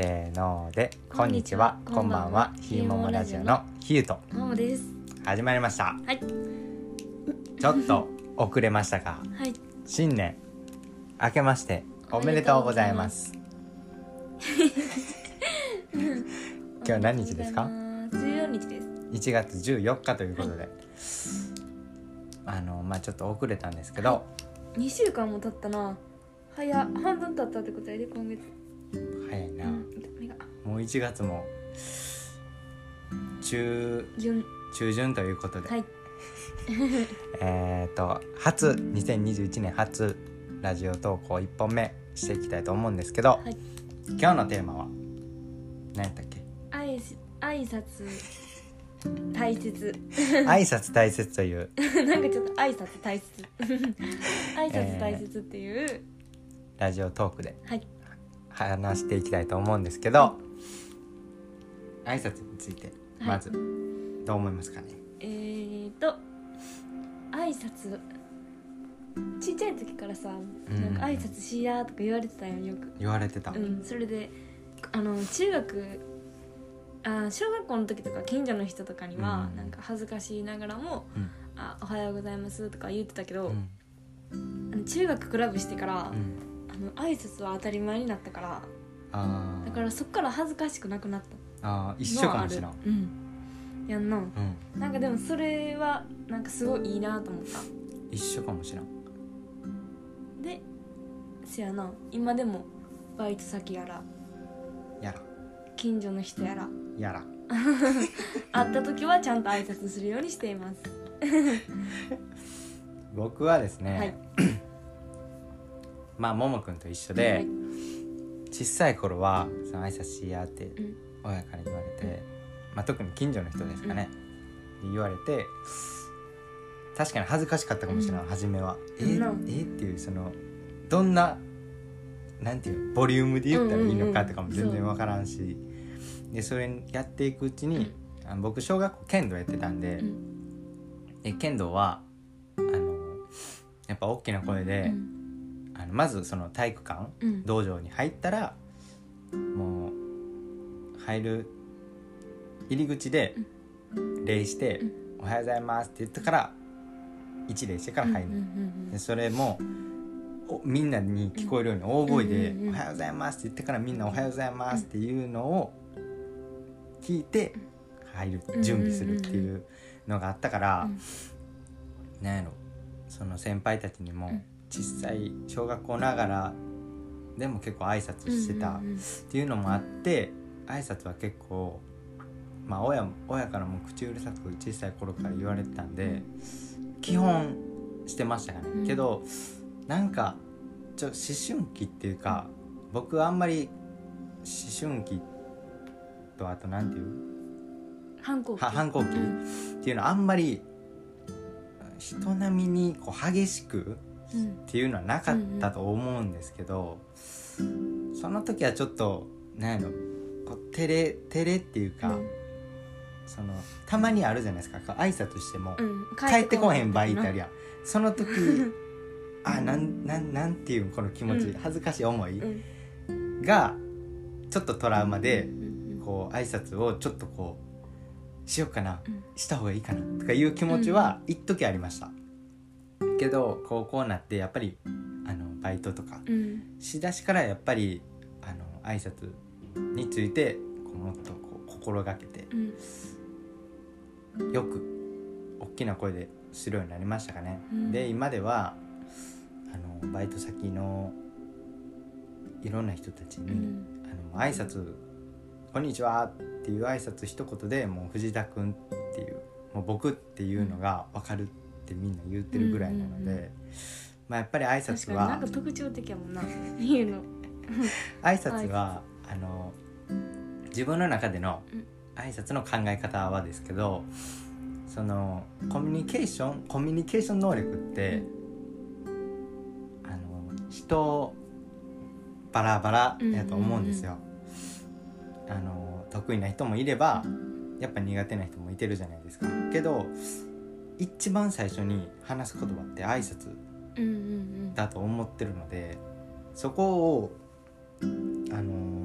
せーのでこんにちはこんばんはひーももラジオのひゆとももです。始まりましたはい。ちょっと遅れましたがはい。新年明けましておめでとうございます 今日は何日ですか？十四日です。1月14日ということで、あのまあちょっと遅れたんですけど、二週間も経ったな。早っ半分経ったってことやで今月。早いな、もう1月も中順中旬ということで、はい。えっ、と初2021年初ラジオ投稿1本目していきたいと思うんですけど、はい今日のテーマは何やったっけ？挨拶挨拶大切。挨拶大切という なんかちょっと挨拶大切。挨拶大切っていう、ラジオトークではい。話していきたいと思うんですけど挨拶についてはい。まずどう思いますかね、えーと挨拶。ちっちゃい時からさ、うん。なんか挨拶しやとか言われてたよよく。言われてた、うん、それであの中学あ小学校の時とか近所の人とかには、うん。なんか恥ずかしいながらもうん「あおはようございます」とか言ってたけど、うん。あの中学クラブしてから、うん。あの挨拶は当たり前になったからあー。だからそっから恥ずかしくなくなったあー一緒かもしれんうん。やんなうん。なんかでもそれはなんかすごいいいなと思った。一緒かもしれん。でせやな。今でもバイト先やら。やら。近所の人やら。やら。会った時はちゃんと挨拶するようにしています。僕はですね、はい。まあももくんと一緒はでい、小さい頃はその挨拶しやってうん親から言われて、まあ、特に近所の人ですかね、で言われて確かに恥ずかしかったかもしれない、うん。初めは。えうん。ー、えーっていうそのどんななんていうボリュームで言ったらいいのかとかも全然分からんし、でそれやっていくうちに、あの僕小学校剣道やってたんで,、うん。で剣道はあのやっぱ大きな声で、うん。あのまずその体育館うん。道場に入ったらもう入る入り口で礼してうん「おはようございます」って言ってから一礼してから入る、でそれもおみんなに聞こえるように大声で「うんうんうんおはようございます」って言ってからみんな「おはようございます」っていうのを聞いて入るうん準備するっていうのがあったから、うん。なんやろ。その先輩たちにもうん。小さい小学校ながらでも結構挨拶してたっていうのもあって挨拶は結構まあ親も親からも口うるさく小さい頃から言われてたんで基本してましたかね、うん。けどなんかちょ思春期っていうか僕はあんまり思春期とあとなんていう？反抗期。は反抗期うん。っていうのはあんまり人並みにこう激しくうんっていうのはなかったと思うんですけど、その時はちょっとなんやろこう照れ照れっていうか、そのたまにあるじゃないですか。こう挨拶しても、うん。帰ってこへん場合ってあるやその時あなんなんなんていうこの気持ち、うん。恥ずかしい思いうん。がちょっとトラウマでうんこう挨拶をちょっとこうしようかなうん。した方がいいかなとかいう気持ちは一時ありました、けど高校になってやっぱりあのバイトとかうん。しだしからやっぱりあの挨拶についてこうもっとこう心がけてうん。よく大きな声でするようになりましたかね、うん。で今ではあのバイト先のいろんな人たちに、うん。あの挨拶こんにちは」っていう挨拶一言でもう藤田君っていうもう僕っていうのが分かるってみんな言ってるぐらいなので、うんうんうんまあ、やっぱり挨確拶はなんか特徴的やもんな言うの。挨拶はあの自分の中でのうん挨拶の考え方はですけどそのコミュニケーションコミュニケーション能力ってあの人バラバラやと思うんですよ。あの得意な人もいればやっぱ苦手な人もいてるじゃないですか。けど一番最初に話す言葉って挨拶だと思ってるのでそこをあの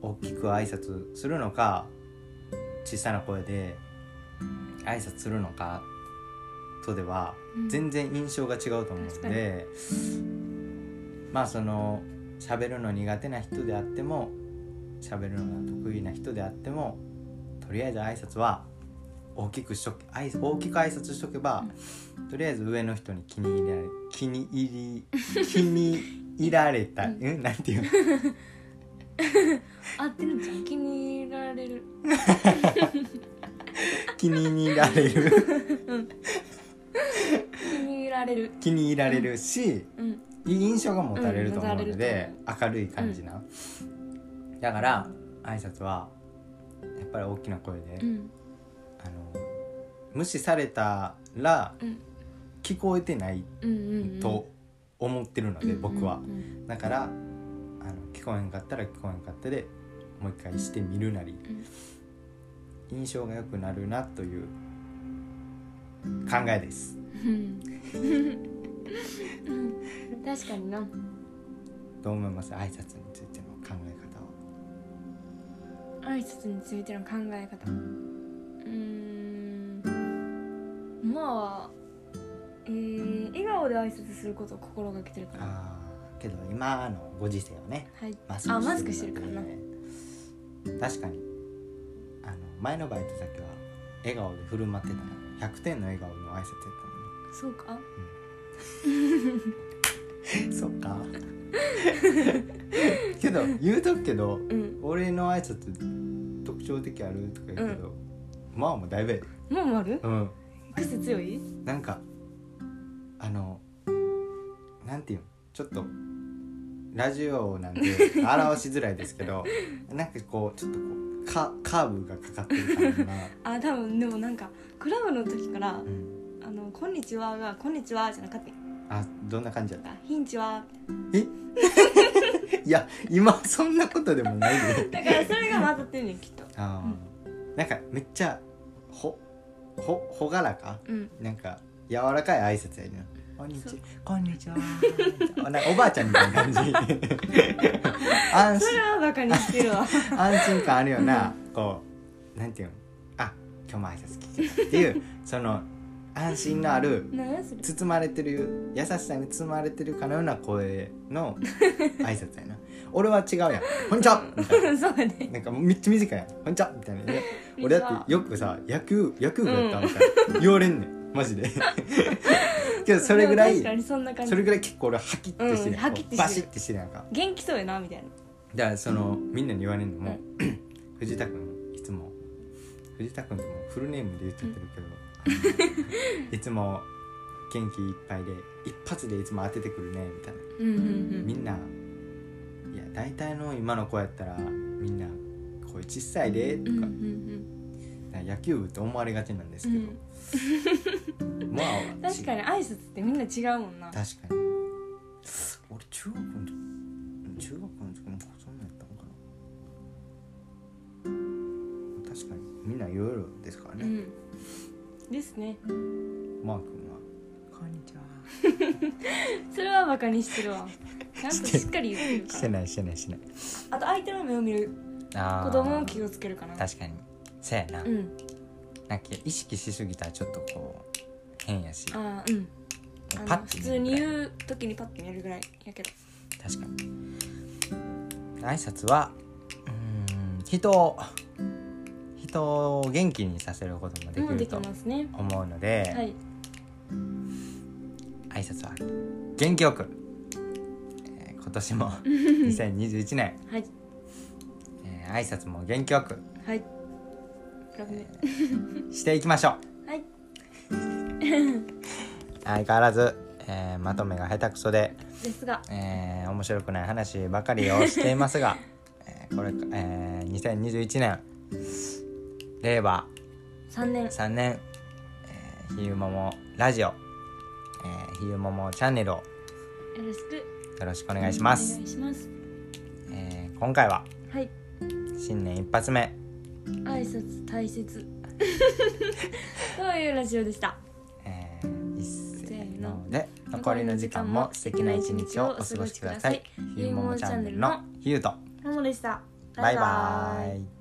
大きく挨拶するのか小さな声で挨拶するのかとではうん。全然印象が違うと思うので、まあその喋るの苦手な人であっても喋るのが得意な人であってもとりあえず挨拶は大きくしと大きく挨拶しとけば、とりあえず上の人に気に入られ気に入り気に入られた、うん。うん、なんていう？の 合ってるんじゃん気に入られる。気に入られる。気に入られる。気に入られるし、うん。いい印象が持たれると思うのうん持でた、明るい感じな、だから挨拶はやっぱり大きな声で、うん。あの無視されたらうん。聞こえてないうんうんうん。と思ってるので、僕は。うんうん。だからあの聞こえんかったら聞こえんかったでもう一回してみるなり、印象が良くなるなという考えです。うん。う ん確かにな。どう思います？挨拶についての考え方は。挨拶についての考え方。うーん。まあえー、笑顔で挨拶することを心がけてるかなあーけど今のご時世はねはい。マあマスクしてるからな。確かにあの前のバイト先は笑顔で振る舞ってたの。100点の笑顔の挨拶やったそうか。のに そうか。けど言うとくけどうん。俺の挨拶特徴的あるとか言うけど、まあもうだいぶやで。もうもある？うん。癖強い？なんかあのなんていうの？ちょっとラジオなんで表しづらいですけど なんかこうちょっとこうカカーブがかかってる感じな、あ多分でもなんかクラブの時からうん、「あのこんにちは」が「こんにちは」じゃなかったあどんな感じやった？あヒンチは。いや今そんなことでもないで。だからそれが混ざってんねんきっと。あー、なんかめっちゃほほほがらか？うん。なんか柔らかい挨拶やねこんにち。はこんにちは。なんかおばあちゃんみたいな感じ。安心。それはバカにしてるわ。安心感あるような。こうなんていうのあ今日も挨拶聞けたっていうその安心のある包まれてる優しさに包まれてるかのような声の挨拶やな。俺は違うやん「こんにちは!」みたいな。そうやね。なんかめっちゃ短いやん「こんにちは!」みたいな。ね俺だってよくさ野球野球部やったみたいな。言われんねん。マジでけどそれぐらいでも確かにそんな感じ。それぐらい結構俺ハキッてしてるやんうんハキッてしてる。バシッてしてるやんか。元気そうやなみたいな。だからそのみんなに言われるのも、藤田君いつも藤田君ってもうフルネームで言っちゃってるけど、いつも元気いっぱいで一発でいつも当ててくるねみたいな。うんうんみんないや大体の今の子やったらみんな声小さいでとか,、うんうんうん野球部って思われがちなんですけど、まあうん確かに挨拶ってみんな違うもんな。確かに。俺中学の時中学の時もそんなんやったのかな。確かにみんないろいろですからね、うん。ですね。マー君は「こんにちはそれはバカにしてるわ。ちゃんとしっかり言ってる」から。ないしてないしてない。あと相手の目を見るあ子供も気をつけるかな。確かに。そやな,、うん。なんか意識しすぎたらちょっとこう変やし。あーうん。あパッ普通に言う時にパッて見えるぐらいやけど。確かに。挨拶はうーん人を人を元気にさせることもでききると思うので、はい。挨拶は元気よく、えー今年も 2021年、はい。えー挨拶も元気よくはい。ラブねしていきましょう。はい 相変わらず、えーまとめが下手くそで、ですが。えー面白くない話ばかりをしていますが、えーこれ、えー2021年令和3年。3年、えーひゆももラジオ、えーひゆももチャンネルをよろしく。よろしくお願いします。お願いします。えー今回ははい。新年一発目、挨拶大切。というラジオでした？ので残りの時間も素敵な一日をお過ごしください。ひゆももチャンネルのひゆと。ももでした。バイバイ